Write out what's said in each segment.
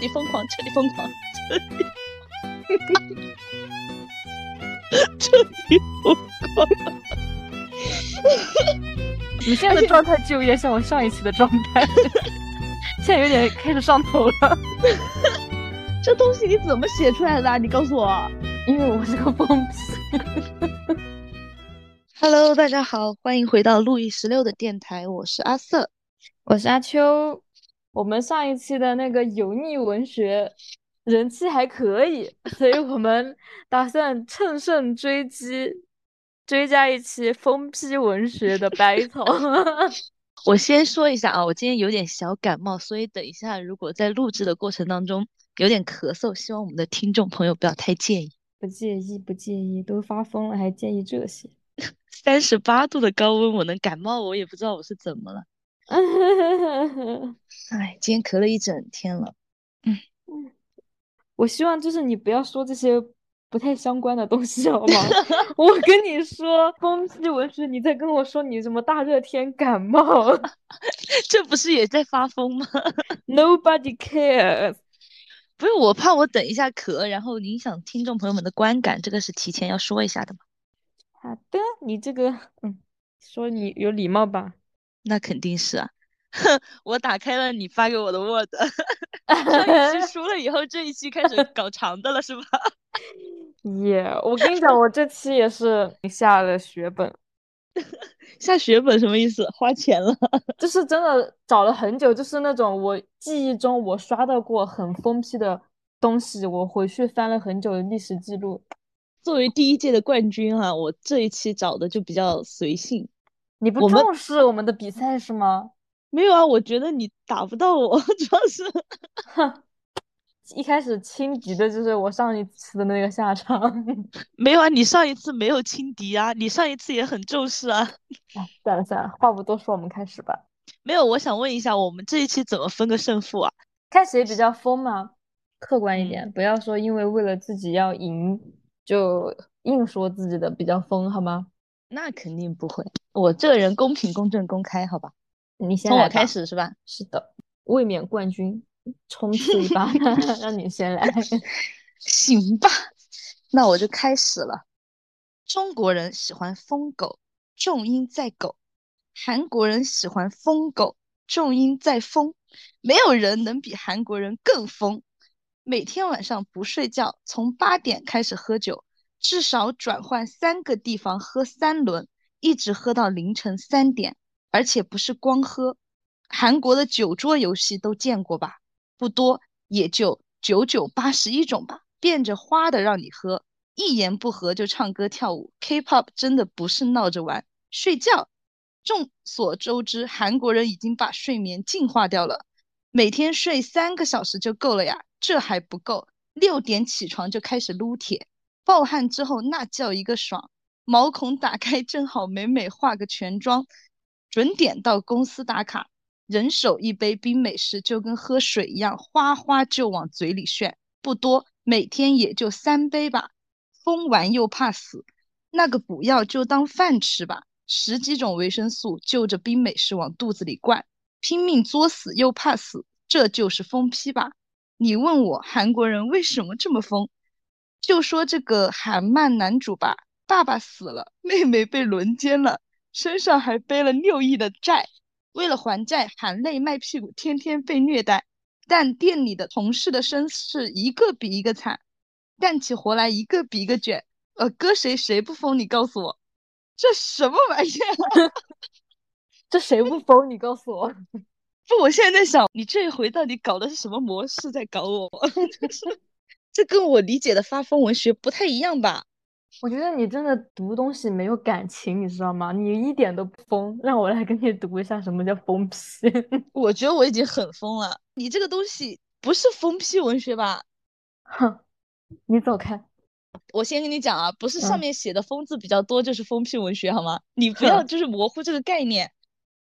底疯狂，彻底疯狂，彻底，彻底疯狂。你现在的状态就有点像我上一期的状态，现在有点开始上头了。这东西你怎么写出来的？你告诉我。因为我是个疯子。Hello，大家好，欢迎回到路易十六的电台，我是阿瑟，我是阿秋。我们上一期的那个油腻文学人气还可以，所以我们打算乘胜追击，追加一期疯批文学的 battle。我先说一下啊，我今天有点小感冒，所以等一下如果在录制的过程当中有点咳嗽，希望我们的听众朋友不要太介意。不介意，不介意，都发疯了还介意这些？三十八度的高温，我能感冒，我也不知道我是怎么了。哎，今天咳了一整天了。嗯嗯，我希望就是你不要说这些不太相关的东西，好吗？我跟你说，风批文学，你在跟我说你什么大热天感冒，这不是也在发疯吗？Nobody cares。不是我怕我等一下咳，然后影响听众朋友们的观感，这个是提前要说一下的嘛。好的，你这个嗯，说你有礼貌吧？那肯定是啊。哼，我打开了你发给我的 Word，上一期输了以后，这一期开始搞长的了是吧？耶，我跟你讲，我这期也是下了血本。下血本什么意思？花钱了？就是真的找了很久，就是那种我记忆中我刷到过很疯批的东西，我回去翻了很久的历史记录。作为第一届的冠军哈，我这一期找的就比较随性。你不重视我们的比赛是吗？没有啊，我觉得你打不到我，主要是，哼。一开始轻敌的就是我上一次的那个下场，没有啊，你上一次没有轻敌啊，你上一次也很重视啊。哎，算了算了，话不多说，我们开始吧。没有，我想问一下，我们这一期怎么分个胜负啊？看谁比较疯嘛？客观一点，不要说因为为了自己要赢就硬说自己的比较疯，好吗？那肯定不会，我这个人公平、公正、公开，好吧？你先从我开始是吧？是的，卫冕冠军。冲刺一把 让你先来，行吧？那我就开始了。中国人喜欢疯狗，重音在狗；韩国人喜欢疯狗，重音在疯。没有人能比韩国人更疯。每天晚上不睡觉，从八点开始喝酒，至少转换三个地方喝三轮，一直喝到凌晨三点，而且不是光喝。韩国的酒桌游戏都见过吧？不多，也就九九八十一种吧，变着花的让你喝，一言不合就唱歌跳舞。K-pop 真的不是闹着玩，睡觉。众所周知，韩国人已经把睡眠进化掉了，每天睡三个小时就够了呀。这还不够，六点起床就开始撸铁，暴汗之后那叫一个爽，毛孔打开正好美美化个全妆，准点到公司打卡。人手一杯冰美式，就跟喝水一样，哗哗就往嘴里炫。不多，每天也就三杯吧。疯完又怕死，那个补药就当饭吃吧。十几种维生素就着冰美式往肚子里灌，拼命作死又怕死，这就是疯批吧？你问我韩国人为什么这么疯？就说这个韩漫男主吧，爸爸死了，妹妹被轮奸了，身上还背了六亿的债。为了还债，含泪卖屁股，天天被虐待。但店里的同事的身世一个比一个惨，干起活来一个比一个卷。呃，搁谁谁不疯？你告诉我，这什么玩意儿？这谁不疯？你告诉我。不，我现在在想，你这一回到底搞的是什么模式在搞我？这跟我理解的发疯文学不太一样吧？我觉得你真的读东西没有感情，你知道吗？你一点都不疯，让我来给你读一下什么叫疯批。我觉得我已经很疯了，你这个东西不是疯批文学吧？哼，你走开！我先跟你讲啊，不是上面写的“疯”字比较多就是疯批文学好吗？你不要就是模糊这个概念。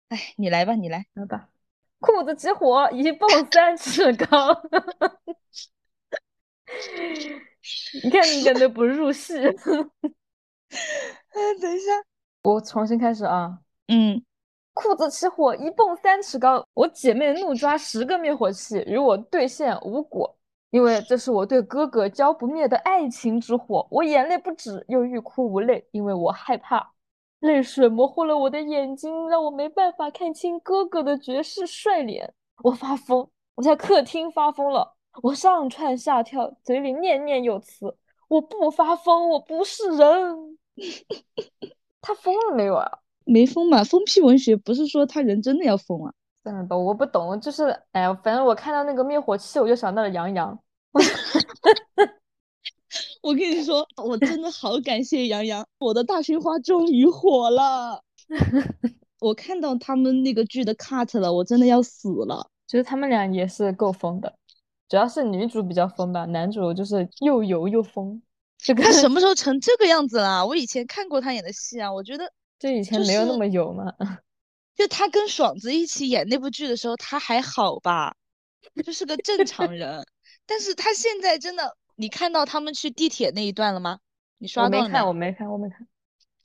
哎，你来吧，你来，来吧。裤子起火，一蹦三尺高。你看你感觉不入戏。哎，等一下，我重新开始啊。嗯，裤子起火，一蹦三尺高。我姐妹怒抓十个灭火器，与我对线无果，因为这是我对哥哥浇不灭的爱情之火。我眼泪不止，又欲哭无泪，因为我害怕。泪水模糊了我的眼睛，让我没办法看清哥哥的绝世帅脸。我发疯，我在客厅发疯了，我上蹿下跳，嘴里念念有词：“我不发疯，我不是人。”他疯了没有啊？没疯嘛，疯批文学不是说他人真的要疯啊？算了吧，我不懂，就是哎呀，反正我看到那个灭火器，我就想到了杨洋。我跟你说，我真的好感谢杨洋，我的大勋花终于火了。我看到他们那个剧的 cut 了，我真的要死了。其实他们俩也是够疯的，主要是女主比较疯吧，男主就是又油又疯。这个他什么时候 成这个样子了？我以前看过他演的戏啊，我觉得就以前没有那么油嘛。就他跟爽子一起演那部剧的时候，他还好吧，就是个正常人。但是他现在真的。你看到他们去地铁那一段了吗？你刷到了没？我没看，我没看。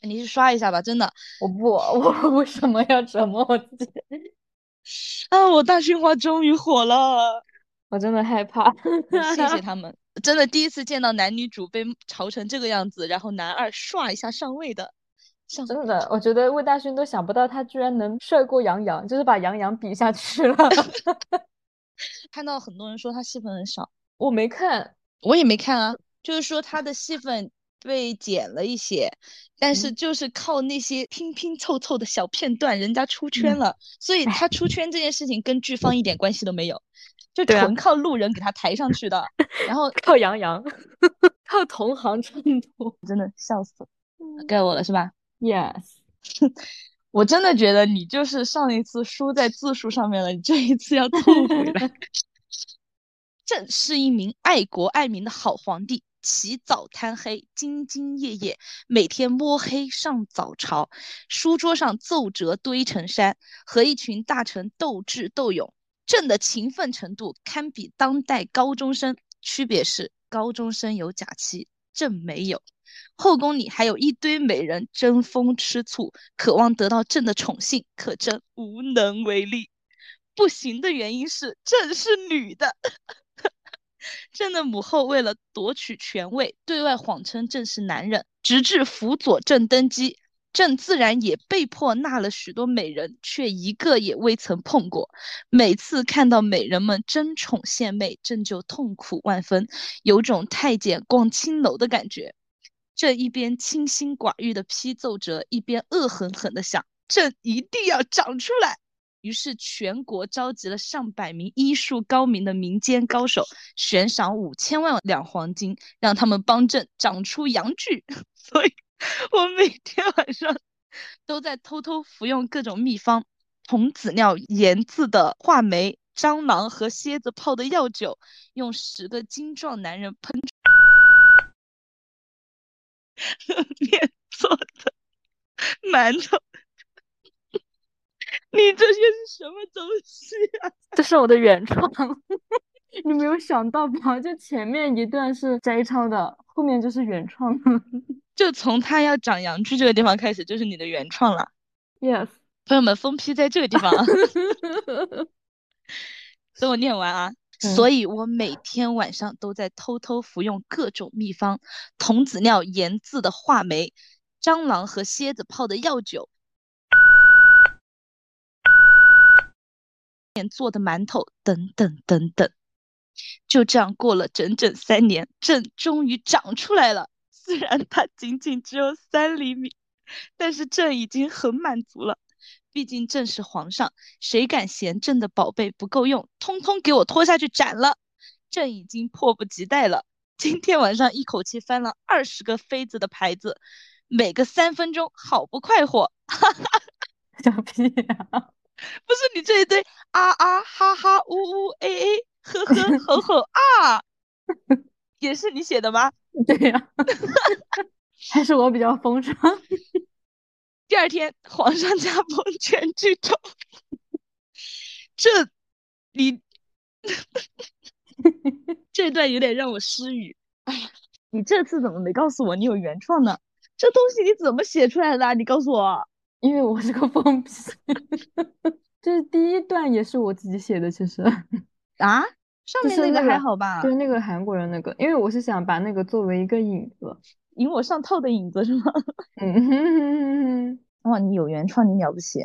你去刷一下吧，真的。我不，我 为什么要折磨我自己？啊，我大勋花终于火了，我真的害怕。谢谢 他们，真的第一次见到男女主被嘲成这个样子，然后男二唰一下上位的。真的，我觉得魏大勋都想不到他居然能帅过杨洋，就是把杨洋比下去了。看到很多人说他戏份很少，我没看。我也没看啊，就是说他的戏份被剪了一些，但是就是靠那些拼拼凑凑的小片段，人家出圈了，所以他出圈这件事情跟剧方一点关系都没有，就纯靠路人给他抬上去的，然后 靠杨洋，靠同行衬托，真的笑死了，该我了是吧？Yes，我真的觉得你就是上一次输在字数上面了，你这一次要吐回来。朕是一名爱国爱民的好皇帝，起早贪黑，兢兢业业，每天摸黑上早朝，书桌上奏折堆成山，和一群大臣斗智斗勇。朕的勤奋程度堪比当代高中生，区别是高中生有假期，朕没有。后宫里还有一堆美人争风吃醋，渴望得到朕的宠幸，可朕无能为力。不行的原因是朕是女的。朕的母后为了夺取权位，对外谎称朕是男人，直至辅佐朕登基，朕自然也被迫纳了许多美人，却一个也未曾碰过。每次看到美人们争宠献媚，朕就痛苦万分，有种太监逛青楼的感觉。朕一边清心寡欲的批奏折，一边恶狠狠地想：朕一定要长出来。于是全国召集了上百名医术高明的民间高手，悬赏五千万两黄金，让他们帮朕长出阳具。所以，我每天晚上都在偷偷服用各种秘方：童子尿研制的话梅、蟑螂和蝎子泡的药酒，用十个精壮男人喷 面做的馒头。你这些是什么东西啊？这是我的原创，你没有想到吧？就前面一段是摘抄的，后面就是原创。就从他要长阳具这个地方开始，就是你的原创了。Yes，朋友们，封批在这个地方。等我念完啊！所以我每天晚上都在偷偷服用各种秘方：童子尿研制的话梅、蟑螂和蝎子泡的药酒。做的馒头等等等等，就这样过了整整三年，朕终于长出来了。虽然它仅仅只有三厘米，但是朕已经很满足了。毕竟朕是皇上，谁敢嫌朕的宝贝不够用，通通给我拖下去斩了。朕已经迫不及待了。今天晚上一口气翻了二十个妃子的牌子，每个三分钟，好不快活。哈哈，小屁呀！不是你这一堆啊啊哈哈呜呜 a a 呵呵 吼吼啊，也是你写的吗？对呀，还是我比较风骚。第二天，皇上驾崩，全剧终。这，你 这段有点让我失语。哎呀，你这次怎么没告诉我你有原创呢？这东西你怎么写出来的？你告诉我。因为我是个疯批。这是第一段，也是我自己写的，其实啊，上面那个还好吧？就是那个韩国人那个，因为我是想把那个作为一个引子。引我上套的引子是吗？嗯哼哼哼，哇，你有原创，你了不起，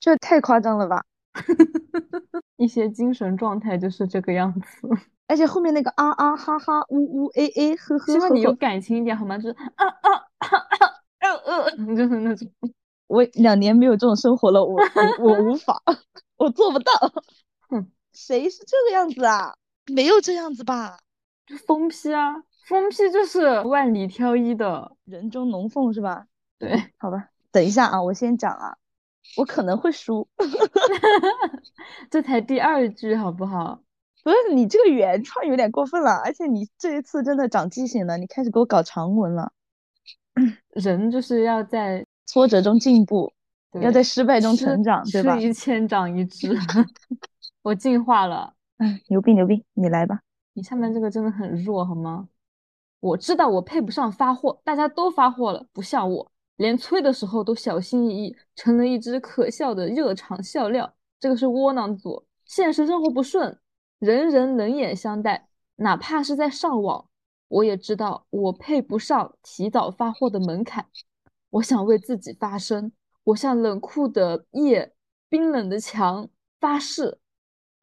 这太夸张了吧？一些精神状态就是这个样子。而且后面那个啊啊哈哈呜呜诶诶呵呵，希望你有感情一点好吗？就是啊啊啊啊呃呃，就是那种。我两年没有这种生活了，我我我无法，我做不到。哼，谁是这个样子啊？没有这样子吧？就疯批啊，疯批就是万里挑一的。人中龙凤是吧？对，好吧，等一下啊，我先讲啊，我可能会输。这才第二句好不好？不是你这个原创有点过分了，而且你这一次真的长记性了，你开始给我搞长文了。人就是要在 挫折中进步，要在失败中成长，对吧吃？一堑长一智，我进化了。哎，牛逼牛逼，你来吧。你下面这个真的很弱，好吗？我知道我配不上发货，大家都发货了，不像我，连催的时候都小心翼翼，成了一只可笑的热场笑料。这个是窝囊组，现实生活不顺，人人冷眼相待，哪怕是在上网，我也知道我配不上提早发货的门槛。我想为自己发声，我向冷酷的夜、冰冷的墙发誓，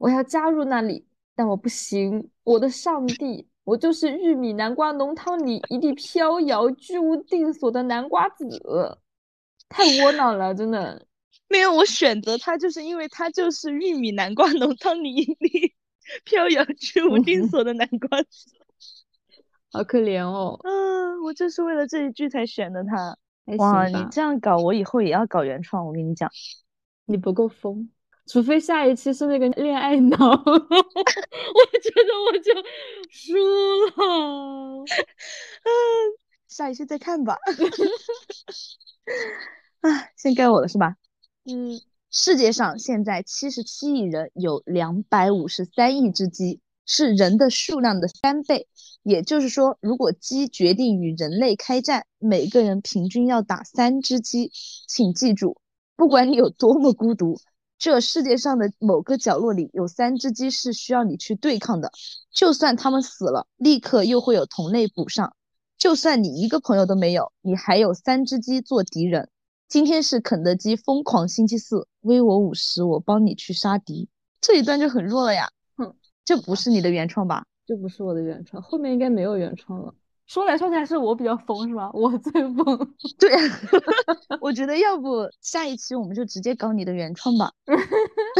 我要加入那里，但我不行。我的上帝，我就是玉米南瓜浓汤里一地飘摇、居无定所的南瓜子，太窝囊了，真的。没有，我选择它就是因为它就是玉米南瓜浓汤里一地 飘摇居无定所的南瓜子。好可怜哦，嗯，我就是为了这一句才选的它。还哇，你这样搞，我以后也要搞原创。我跟你讲，你不够疯，除非下一期是那个恋爱脑，我觉得我就输了。嗯，下一期再看吧。啊，先该我了是吧？嗯，世界上现在七十七亿人，有两百五十三亿只鸡，是人的数量的三倍。也就是说，如果鸡决定与人类开战，每个人平均要打三只鸡。请记住，不管你有多么孤独，这世界上的某个角落里有三只鸡是需要你去对抗的。就算它们死了，立刻又会有同类补上。就算你一个朋友都没有，你还有三只鸡做敌人。今天是肯德基疯狂星期四，微我五十，我帮你去杀敌。这一段就很弱了呀，哼，这不是你的原创吧？这不是我的原创，后面应该没有原创了。说来说去还是我比较疯是吧？我最疯。对，我觉得要不下一期我们就直接搞你的原创吧。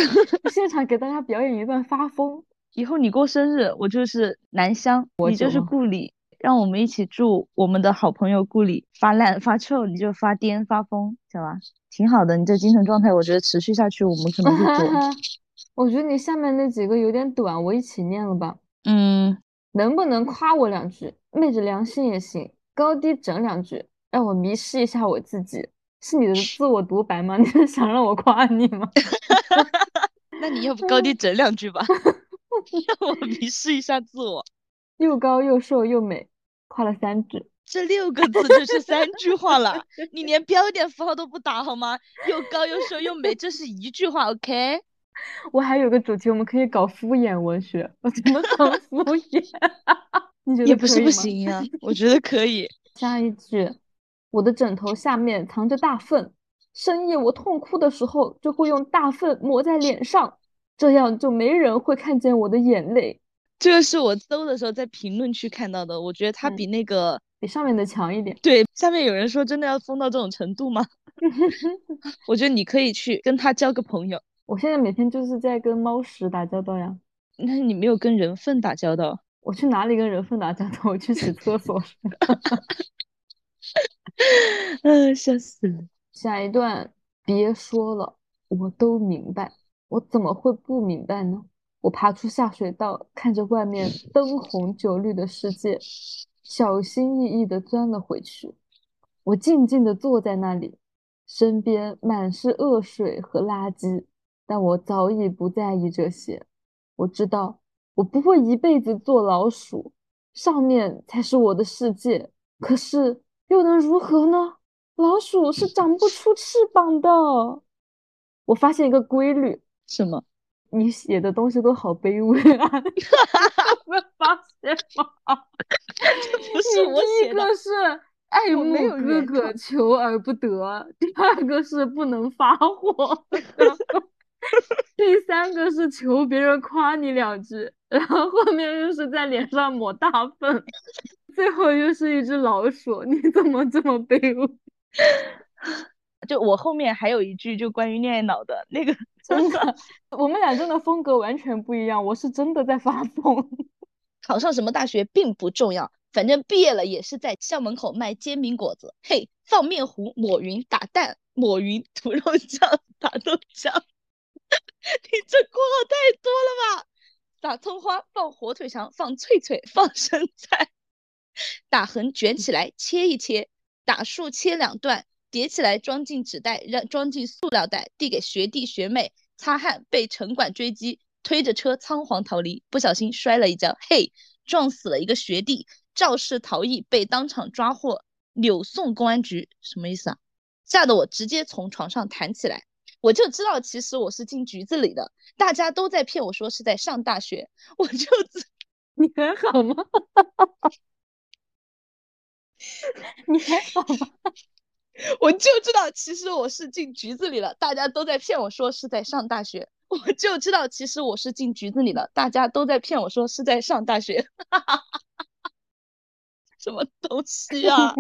现场给大家表演一段发疯。以后你过生日，我就是南湘，你就是顾里，让我们一起祝我们的好朋友顾里发烂发臭，你就发癫发疯，行吧？挺好的，你这精神状态，我觉得持续下去，我们可能会做。我觉得你下面那几个有点短，我一起念了吧。嗯，能不能夸我两句？昧着良心也行，高低整两句，让我迷失一下我自己。是你的自我独白吗？你是想让我夸你吗？那你要不 高低整两句吧，让我迷失一下自我。又高又瘦又美，夸了三句。这六个字就是三句话了，你连标点符号都不打好吗？又高又瘦又美，这是一句话，OK？我还有个主题，我们可以搞敷衍文学。我怎么搞敷衍？你觉得也不是不行呀，我觉 得可以。下一句，我的枕头下面藏着大粪，深夜我痛哭的时候，就会用大粪抹在脸上，这样就没人会看见我的眼泪。这个是我搜的时候在评论区看到的，我觉得它嗯比那个、比上面的强一点。对下面有人说真的要疯到这种程度吗？我觉得你可以去跟他交个朋友，我现在每天就是在跟猫屎打交道呀。那你没有跟人粪打交道。我去哪里跟人粪打交道？我去洗厕所。嗯，笑死了。下一段，别说了，我都明白，我怎么会不明白呢？我爬出下水道，看着外面灯红酒绿的世界，小心翼翼地钻了回去。我静静地坐在那里，身边满是恶水和垃圾，但我早已不在意这些。我知道，我不会一辈子做老鼠，上面才是我的世界。可是又能如何呢？老鼠是长不出翅膀的。我发现一个规律，什么？你写的东西都好卑微啊！没发现吗？不是我第一个是爱慕哥哥，求而不得；第二个是不能发火，然后 第三个是求别人夸你两句，然后后面又是在脸上抹大粪，最后又是一只老鼠。你怎么这么卑微？就我后面还有一句就关于恋爱脑的那个，真的，我们俩真的风格完全不一样。我是真的在发疯。考上什么大学并不重要，反正毕业了也是在校门口卖煎饼果子。嘿，放面糊，抹匀打蛋，抹匀涂肉酱，打豆浆。你这括号太多了吧？打葱花，放火腿肠，放脆脆，放生菜，打横卷起来，切一切，打竖切两段，叠起来装进纸袋，让装进塑料袋，递给学弟学妹擦汗，被城管追击，推着车仓皇逃离，不小心摔了一跤，嘿，撞死了一个学弟，肇事逃逸被当场抓获，扭送公安局，什么意思啊？吓得我直接从床上弹起来。我就知道，其实我是进局子里的，大家都在骗我说是在上大学，我就知 你还好吗？你还好吗？我就知道，其实我是进局子里了，大家都在骗我说是在上大学。我就知道，其实我是进局子里了，大家都在骗我说是在上大学。什么东西啊！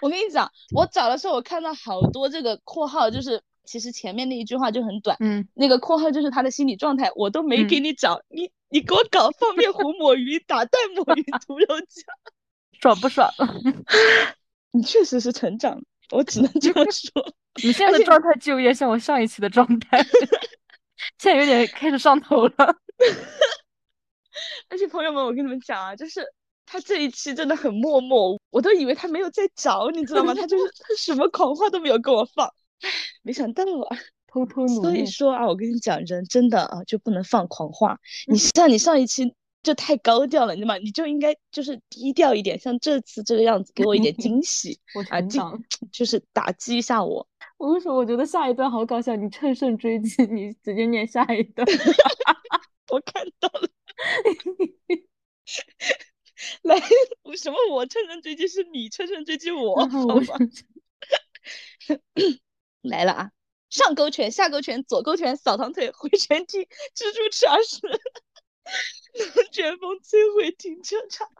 我跟你讲，我找的时候我看到好多这个括号，就是其实前面那一句话就很短，嗯，那个括号就是他的心理状态，我都没给你找，你你给我搞 放面糊抹鱼打蛋抹鱼 涂肉酱，爽不爽？你确实是成长了，我只能这么说。你现在的状态就有点像我上一期的状态，现在有点开始上头了。而且朋友们，我跟你们讲啊，就是他这一期真的很默默，我都以为他没有在找，你知道吗？他就是 他什么狂话都没有跟我放，唉，没想到啊。偷偷努所以，说啊，我跟你讲，人真的啊就不能放狂话。你像你上一期就太高调了，你知道吗？你就应该就是低调一点，像这次这个样子，给我一点惊 喜我啊，惊成长。就是打击一下我。我为什么我觉得下一段好搞笑？你趁胜追击，你直接念下一段。我看到了，来，什么我乘胜追击是你乘胜追击我，好吧？来了啊！上勾拳，下勾拳，左勾拳，扫堂腿，回旋踢，蜘蛛吃耳屎，龙卷风摧毁停车场，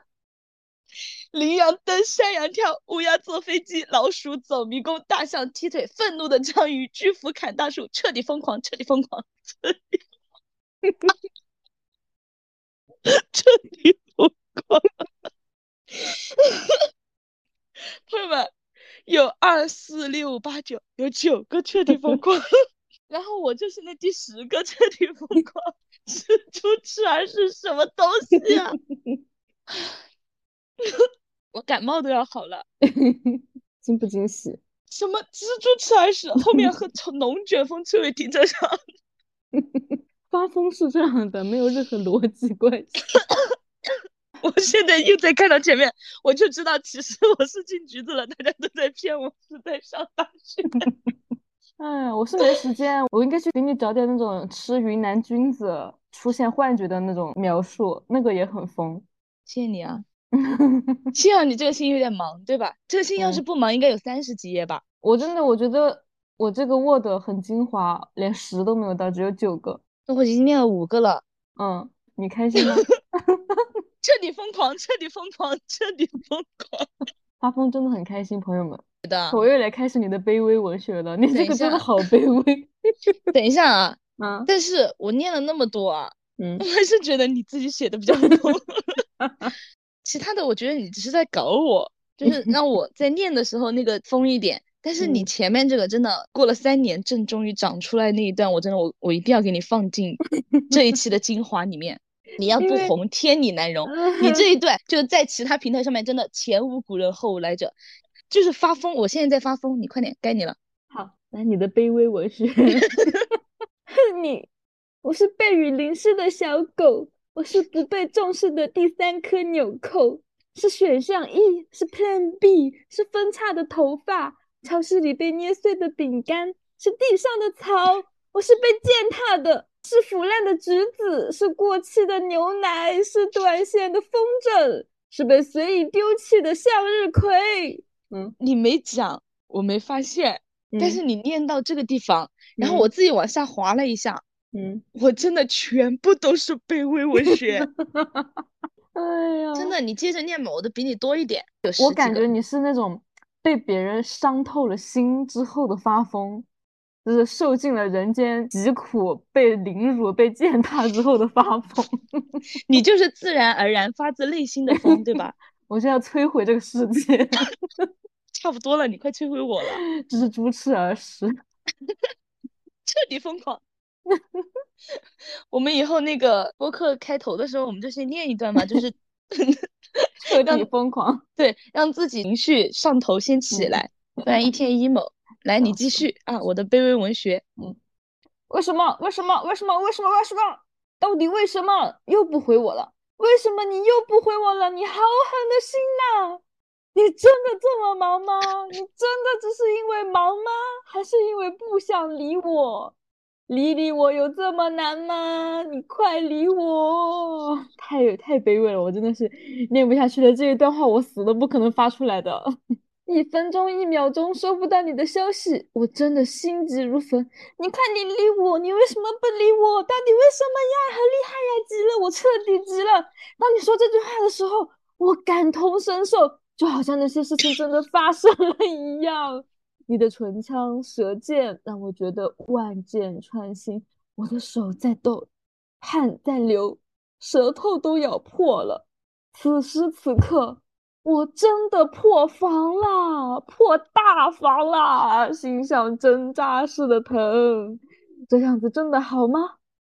羚羊蹬山羊跳，乌鸦坐飞机，老鼠走迷宫，大象踢腿，愤怒的章鱼，巨斧砍大树，彻底疯狂，彻底疯狂，彻底，彻底疯狂。朋友们，有二四六八九，有九个彻底疯狂，然后我就是那第十个彻底疯狂。蜘蛛吃耳是什么东西啊？我感冒都要好了。惊不惊喜？什么蜘蛛吃耳屎？后面和龙卷风摧毁停车场。发疯是这样的，没有任何逻辑关系。我现在又在看到前面，我就知道其实我是进局子了，大家都在骗我是在上大学。哎，我是没时间，我应该去给你找点那种吃云南菌子出现幻觉的那种描述，那个也很疯。谢谢你啊，幸好你这个信有点忙，对吧？这个信要是嗯不忙，应该有三十几页吧？我真的我觉得我这个 Word 很精华，连十都没有到，只有九个。那我已经念了五个了，嗯，你开心吗？彻底疯狂，彻底疯狂，彻底疯狂 发疯真的很开心，朋友们。的。我又来开始你的卑微文学了，你这个真的下好卑微。等一下啊，啊，但是我念了那么多啊，嗯我，还是觉得你自己写的比较多。其他的我觉得你只是在搞我，就是让我在念的时候那个疯一点。但是你嗯前面这个真的过了三年，正终于长出来那一段，我真的我我一定要给你放进这一期的精华里面。你要不红，天理难容。你这一段就在其他平台上面真的前无古人后无来者，就是发疯。我现在在发疯，你快点，该你了。好，来你的卑微文学。恨你！我是被雨淋湿的小狗，我是不被重视的第三颗纽扣。是选项 E，是 Plan B，是分叉的头发，超市里被捏碎的饼干，是地上的草，我是被践踏的，是腐烂的橘子，是过期的牛奶，是断线的风筝，是被随意丢弃的向日葵。嗯，你没讲，我没发现，但是嗯你念到这个地方，然后我。自己往下滑了一下，嗯，我真的全部都是卑微 文学，哎呀，真的，你接着念吧，我的比你多一点，我感觉你是那种被别人伤透了心之后的发疯，就是受尽了人间疾苦、被凌辱、被践踏之后的发疯。你就是自然而然发自内心的疯，对吧？我现在摧毁这个世界，差不多了，你快摧毁我了，这是猪吃而食。彻底疯狂。我们以后那个播客开头的时候，我们就先念一段嘛，就是彻底疯狂。对，让自己情绪上头先起嗯来，不然一天 emo。来，你继续啊，我的卑微文学。嗯为什么？为什么？为什么？为什么？为什么？到底为什么又不回我了？为什么你又不回我了？你好狠的心呐！你真的这么忙吗？你真的只是因为忙吗？还是因为不想理我？理理我有这么难吗？你快理我！太太卑微了，我真的是念不下去了。这一段话我死都不可能发出来的。一分钟一秒钟收不到你的消息，我真的心急如焚。你快点理我，你为什么不理我？到底为什么呀？很厉害呀，急了，我彻底急了。当你说这句话的时候，我感同身受，就好像那些事情真的发生了一样。你的唇枪舌剑让我觉得万箭穿心，我的手在抖，汗在流，舌头都咬破了。此时此刻，我真的破防啦，破大防啦，心像针扎似的疼。这样子真的好吗？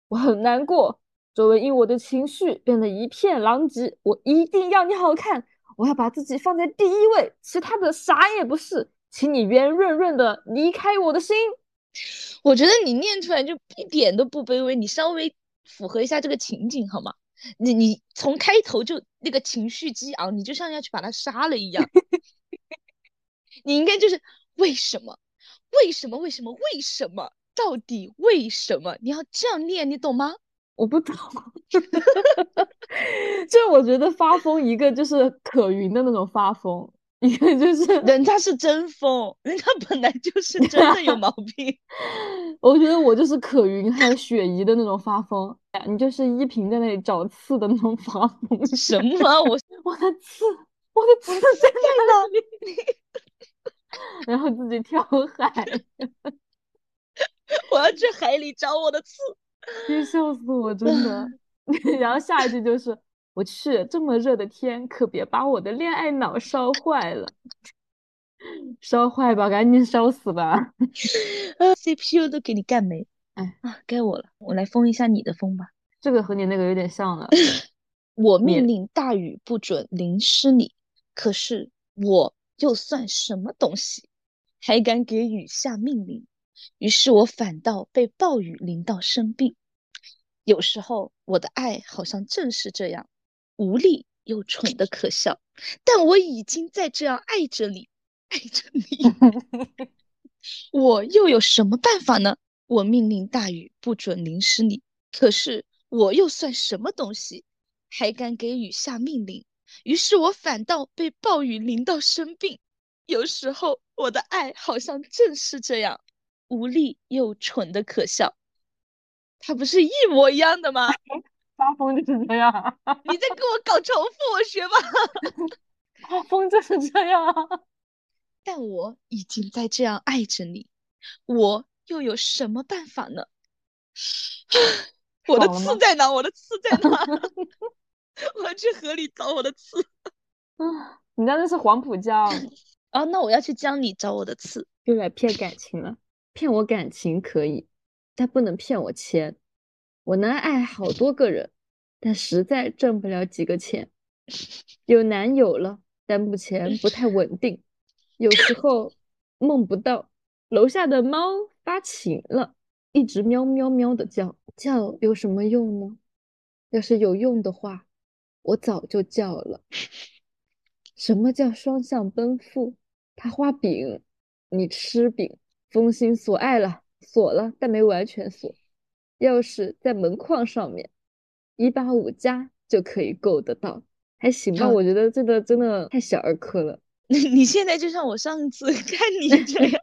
我很难过，周围因我的情绪变得一片狼藉。我一定要你好看，我要把自己放在第一位，其他的啥也不是。请你圆润润的离开我的心。我觉得你念出来就一点都不卑微，你稍微符合一下这个情景好吗？你你从开头就那个情绪激昂，你就像要去把他杀了一样。你应该就是为什么？为什么？为什么？为什么？到底为什么？你要这样念，你懂吗？我不懂，就我觉得发疯，一个就是可云的那种发疯，一个就是 人家是真疯，人家本来就是真的有毛病。我觉得我就是可云还有雪姨的那种发疯，你就是依萍在那里找刺的那种发疯。什么？我我的刺，我的刺在哪里？然后自己跳海，我要去海里找我的刺。别笑死我，真的。然后下一句就是我去，这么热的天，可别把我的恋爱脑烧坏了。烧坏吧，赶紧烧死吧！呃，CPU 都给你干没。哎啊，该我了，我来封一下你的封吧。这个和你那个有点像了。我命令大雨不准淋湿你，可是我又算什么东西，还敢给雨下命令？于是我反倒被暴雨淋到生病。有时候我的爱好像正是这样，无力又蠢的可笑，但我已经在这样爱着你，爱着你。我又有什么办法呢？我命令大雨不准淋湿你，可是我又算什么东西，还敢给雨下命令？于是我反倒被暴雨淋到生病。有时候我的爱好像正是这样，无力又蠢的可笑。它不是一模一样的吗？发疯就是这样，你在跟我搞重复，我学吧。发疯就是这样啊。但我已经在这样爱着你，我又有什么办法呢？我的刺在哪？我的刺在哪？我要去河里找我的刺。啊，你家那是黄浦江，啊，那我要去江里找我的刺。又来骗感情了。骗我感情可以，但不能骗我钱。我能爱好多个人，但实在挣不了几个钱。有男友了，但目前不太稳定。有时候梦不到，楼下的猫发情了，一直喵喵喵的叫，叫有什么用呢？要是有用的话，我早就叫了。什么叫双向奔赴？他画饼，你吃饼，封心锁爱了，锁了，但没完全锁，钥匙在门框上面，一八五加就可以够得到，还行吧？我觉得这个真的太小儿科了。你你现在就像我上次 看你这样，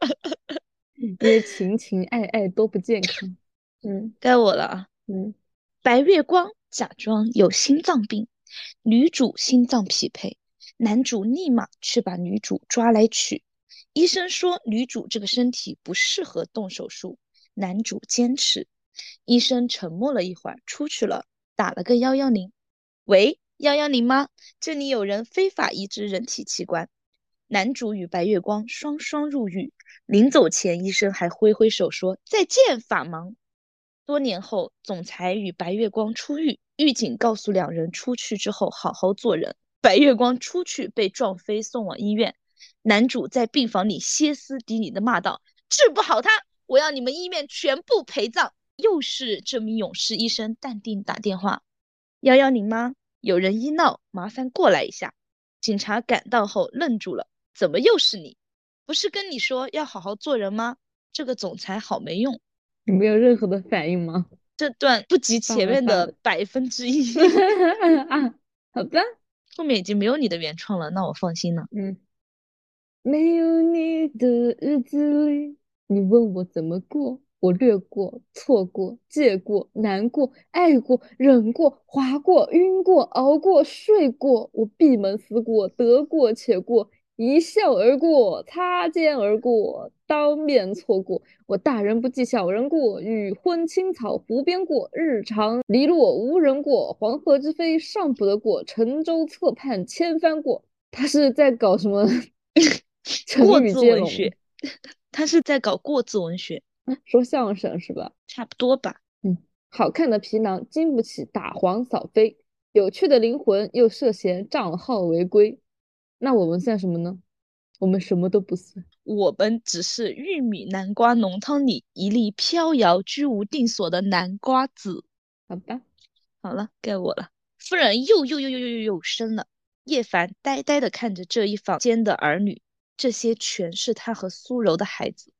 因为情情爱爱多不健康。嗯，该我了啊。嗯，白月光假装有心脏病，女主心脏匹配。男主立马去把女主抓来取，医生说女主这个身体不适合动手术，男主坚持。医生沉默了一会儿，出去了，打了个幺幺零。喂，幺幺零吗？这里有人非法移植人体器官。男主与白月光双双入狱，临走前，医生还挥挥手说再见，法盲。多年后，总裁与白月光出狱，狱警告诉两人出去之后好好做人。白月光出去被撞飞，送往医院。男主在病房里歇斯底里的骂道：“治不好他，我要你们医院全部陪葬。”又是这名勇士医生淡定打电话：“幺幺零吗？有人医闹，麻烦过来一下。”警察赶到后愣住了：“怎么又是你？不是跟你说要好好做人吗？”这个总裁好没用，你没有任何的反应吗？这段不及前面的百分之一。啊，好吧。后面已经没有你的原创了，那我放心了。嗯，没有你的日子里，你问我怎么过，我略过、错过、借过、难过、爱过、忍过、划过、晕过、熬过、睡过，我闭门思过，得过且过。一笑而过，擦肩而过，当面错过。我大人不计小人过，与昏青草湖边过，日长篱落无人过。黄河之飞尚不得过，沉舟侧畔千帆过。他是在搞什么？过字文学？他是在搞过字文学？说相声是吧？差不多吧。嗯，好看的皮囊经不起打黄扫飞，有趣的灵魂又涉嫌账号违规。那我们算什么呢？我们什么都不算，我们只是玉米南瓜浓汤里一粒飘摇居无定所的南瓜子。好吧，好了，该我了。夫人又又又又又又又生了。叶凡呆呆地看着这一房间的儿女，这些全是他和苏柔的孩子，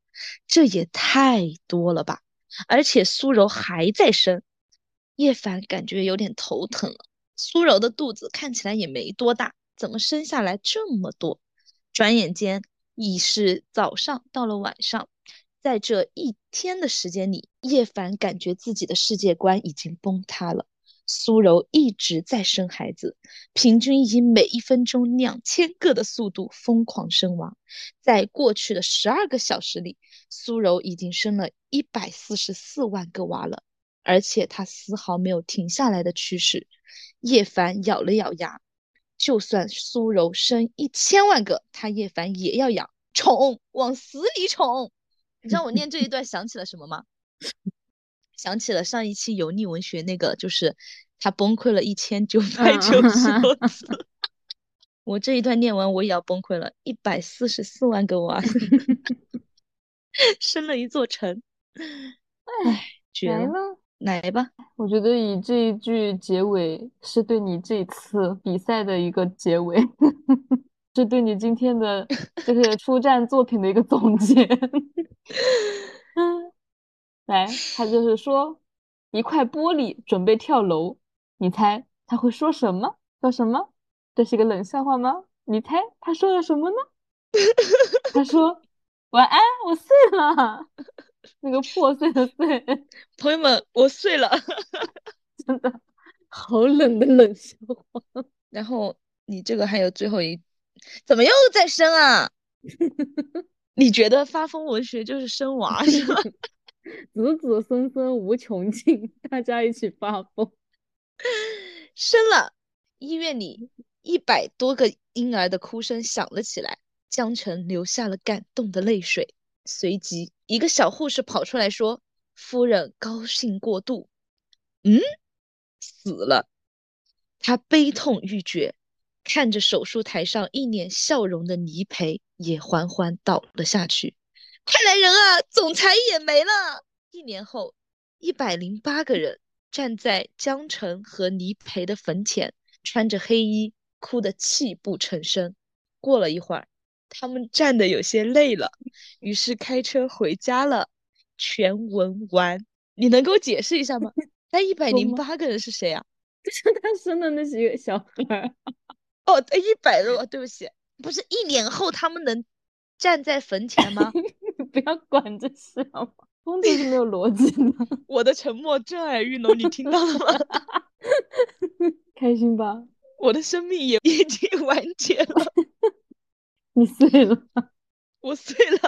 这也太多了吧！而且苏柔还在生，叶凡感觉有点头疼了。苏柔的肚子看起来也没多大。怎么生下来这么多？转眼间已是早上，到了晚上，在这一天的时间里，叶凡感觉自己的世界观已经崩塌了。苏柔一直在生孩子，平均以每一分钟两千个的速度疯狂身亡。在过去的十二个小时里，苏柔已经生了一百四十四万个娃了，而且她丝毫没有停下来的趋势。叶凡咬了咬牙。就算苏柔生一千万个，他叶凡也要养，宠往死里宠。你知道我念这一段想起了什么吗？想起了上一期油腻文学那个，就是他崩溃了一千九 百九十多 次。我这一段念完，我也要崩溃了，一百四十四万个娃，生了一座城。哎，绝了。来吧，我觉得以这一句结尾是对你这次比赛的一个结尾，是对你今天的这个出战作品的一个总结。嗯，来，他就是说一块玻璃准备跳楼，你猜他会说什么？说什么？这是一个冷笑话吗？你猜他说了什么呢？他说晚安，我睡了。那个破碎的碎，朋友们，我睡了，真的好冷的冷笑话。然后你这个还有最后一，怎么又在生啊？你觉得发疯文学就是生娃是吧？子子孙孙无穷尽，大家一起发疯。生了，医院里一百多个婴儿的哭声响了起来，江城流下了感动的泪水。随即，一个小护士跑出来说：“夫人高兴过度，嗯，死了。”他悲痛欲绝，看着手术台上一脸笑容的倪培，也缓缓倒了下去。快来人啊！总裁也没了。一年后，一百零八个人站在江澄和倪培的坟前，穿着黑衣，哭得泣不成声。过了一会儿，他们站得有些累了，于是开车回家了。全文完，你能给我解释一下吗？那一百零八个人是谁啊？就是他生的那几个小孩。哦，一百多，对不起，不是一年后他们能站在坟前吗？你不要管这些好吗？疯子是没有逻辑的。我的沉默震耳欲聋，你听到了吗？开心吧？我的生命也 已经完结了。你碎了。我碎了，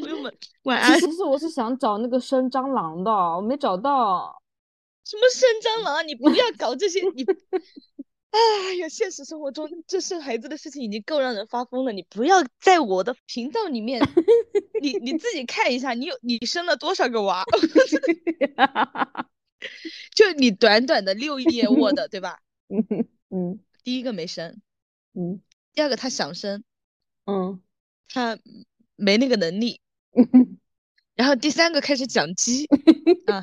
朋友们晚安。其实我是想找那个生蟑螂的，我没找到。什么生蟑螂啊？你不要搞这些！你，哎呀，现实生活中这生孩子的事情已经够让人发疯了，你不要在我的频道里面，你你自己看一下，你有你生了多少个娃？就你短短的六页 Word 对吧？嗯，第一个没生，嗯，第二个他想生，嗯。他没那个能力，然后第三个开始讲鸡啊，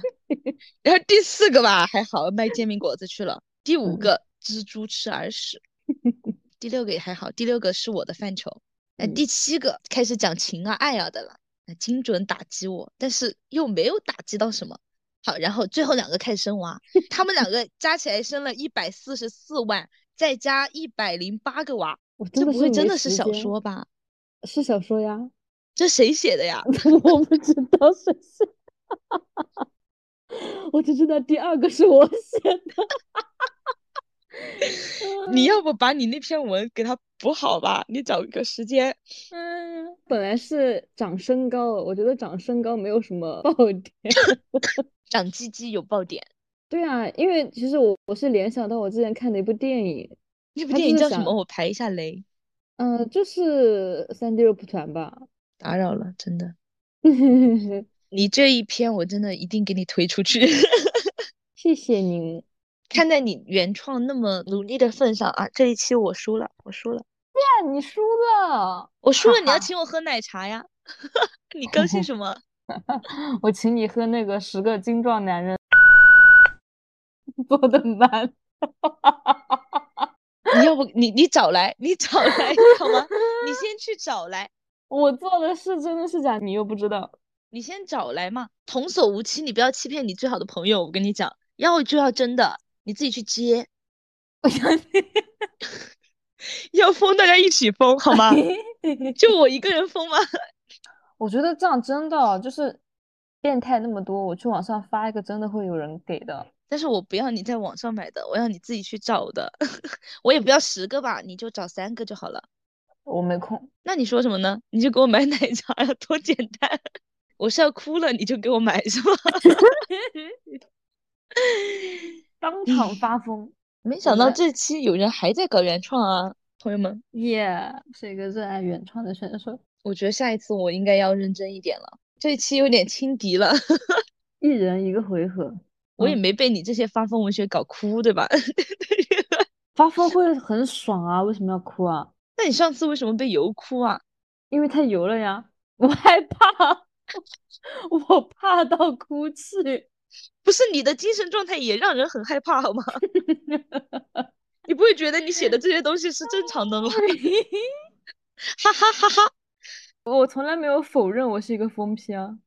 然后第四个吧还好卖煎饼果子去了，第五个蜘蛛吃耳屎，第六个也还好，第六个是我的范畴，那，第七个开始讲情啊爱啊的了，精准打击我，但是又没有打击到什么，好，然后最后两个开始生娃，他们两个加起来生了一百四十四万，再加一百零八个娃，这不会真的是小说吧？是小说呀，这谁写的呀？我不知道谁写，我只知道第二个是我写的。你要不把你那篇文给他补好吧？你找一个时间。嗯，本来是长身高，我觉得长身高没有什么 爆点，长鸡鸡有爆点。对啊，因为其实我我是联想到我之前看的一部电影，那部电影叫什么？我排一下雷。嗯，就是三 D 肉蒲团吧。打扰了，真的。你这一篇我真的一定给你推出去。谢谢您。看在你原创那么努力的份上啊，这一期我输了，我输了。呀，你输了，我输了，你要请我喝奶茶呀。你高兴 什么？我请你喝那个十个精壮男人做的饭。你要不你你找来，你找来好吗？你先去找来。我做的是真的是假，你又不知道。你先找来嘛，童叟无欺，你不要欺骗你最好的朋友。我跟你讲，要就要真的，你自己去接。要疯大家一起疯好吗？就我一个人疯吗？我觉得这样真的就是变态那么多，我去网上发一个，真的会有人给的。但是我不要你在网上买的，我要你自己去找的。我也不要十个吧，你就找三个就好了。我没空。那你说什么呢？你就给我买奶茶呀，多简单。我是要哭了，你就给我买是吗？当场发疯。没想到这期有人还在搞原创啊，朋友们。耶，是一个热爱原创的选手。我觉得下一次我应该要认真一点了。这期有点轻敌了。一人一个回合。我也没被你这些发疯文学搞哭，对吧？发疯会很爽啊，为什么要哭啊？那你上次为什么被油哭啊？因为太油了呀，我害怕，我怕到哭泣。不是你的精神状态也让人很害怕，好吗？你不会觉得你写的这些东西是正常的吗？哈哈哈哈！我从来没有否认我是一个疯批啊。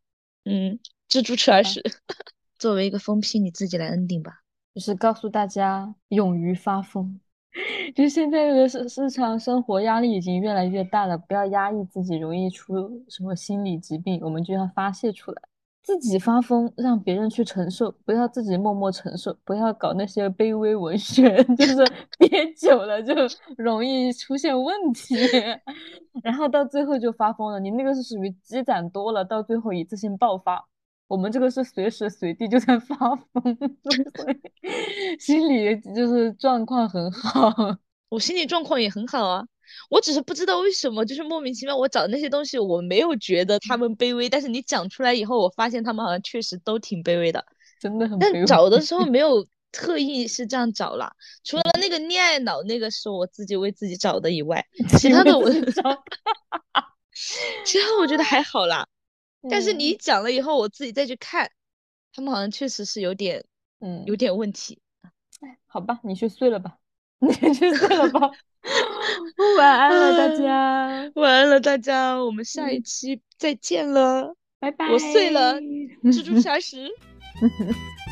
嗯，蜘蛛吃耳屎。作为一个疯批，你自己来 ending 吧。就是告诉大家，勇于发疯。就现在的日日常生活压力已经越来越大了，不要压抑自己，容易出什么心理疾病，我们就要发泄出来。自己发疯，让别人去承受，不要自己默默承受。不要搞那些卑微文学，就是憋久了就容易出现问题，然后到最后就发疯了。你那个是属于积攒多了，到最后一次性爆发。我们这个是随时随地就在发疯，所以心理就是状况很好。我心理状况也很好啊，我只是不知道为什么，就是莫名其妙，我找那些东西，我没有觉得他们卑微，但是你讲出来以后，我发现他们好像确实都挺卑微的，真的很。但找的时候 没有特意是这样找了，除了那个恋爱脑那个是我自己为自己找的以外，其他的我 找，其他我觉得还好啦。但是你讲了以后，我自己再去看，他们好像确实是有点，嗯，有点问题。哎，好吧，你去睡了吧。你去睡了吧。晚安了，大家。晚安了，大家。我们下一期再见了。拜拜。我睡了，蜘蛛侠 时。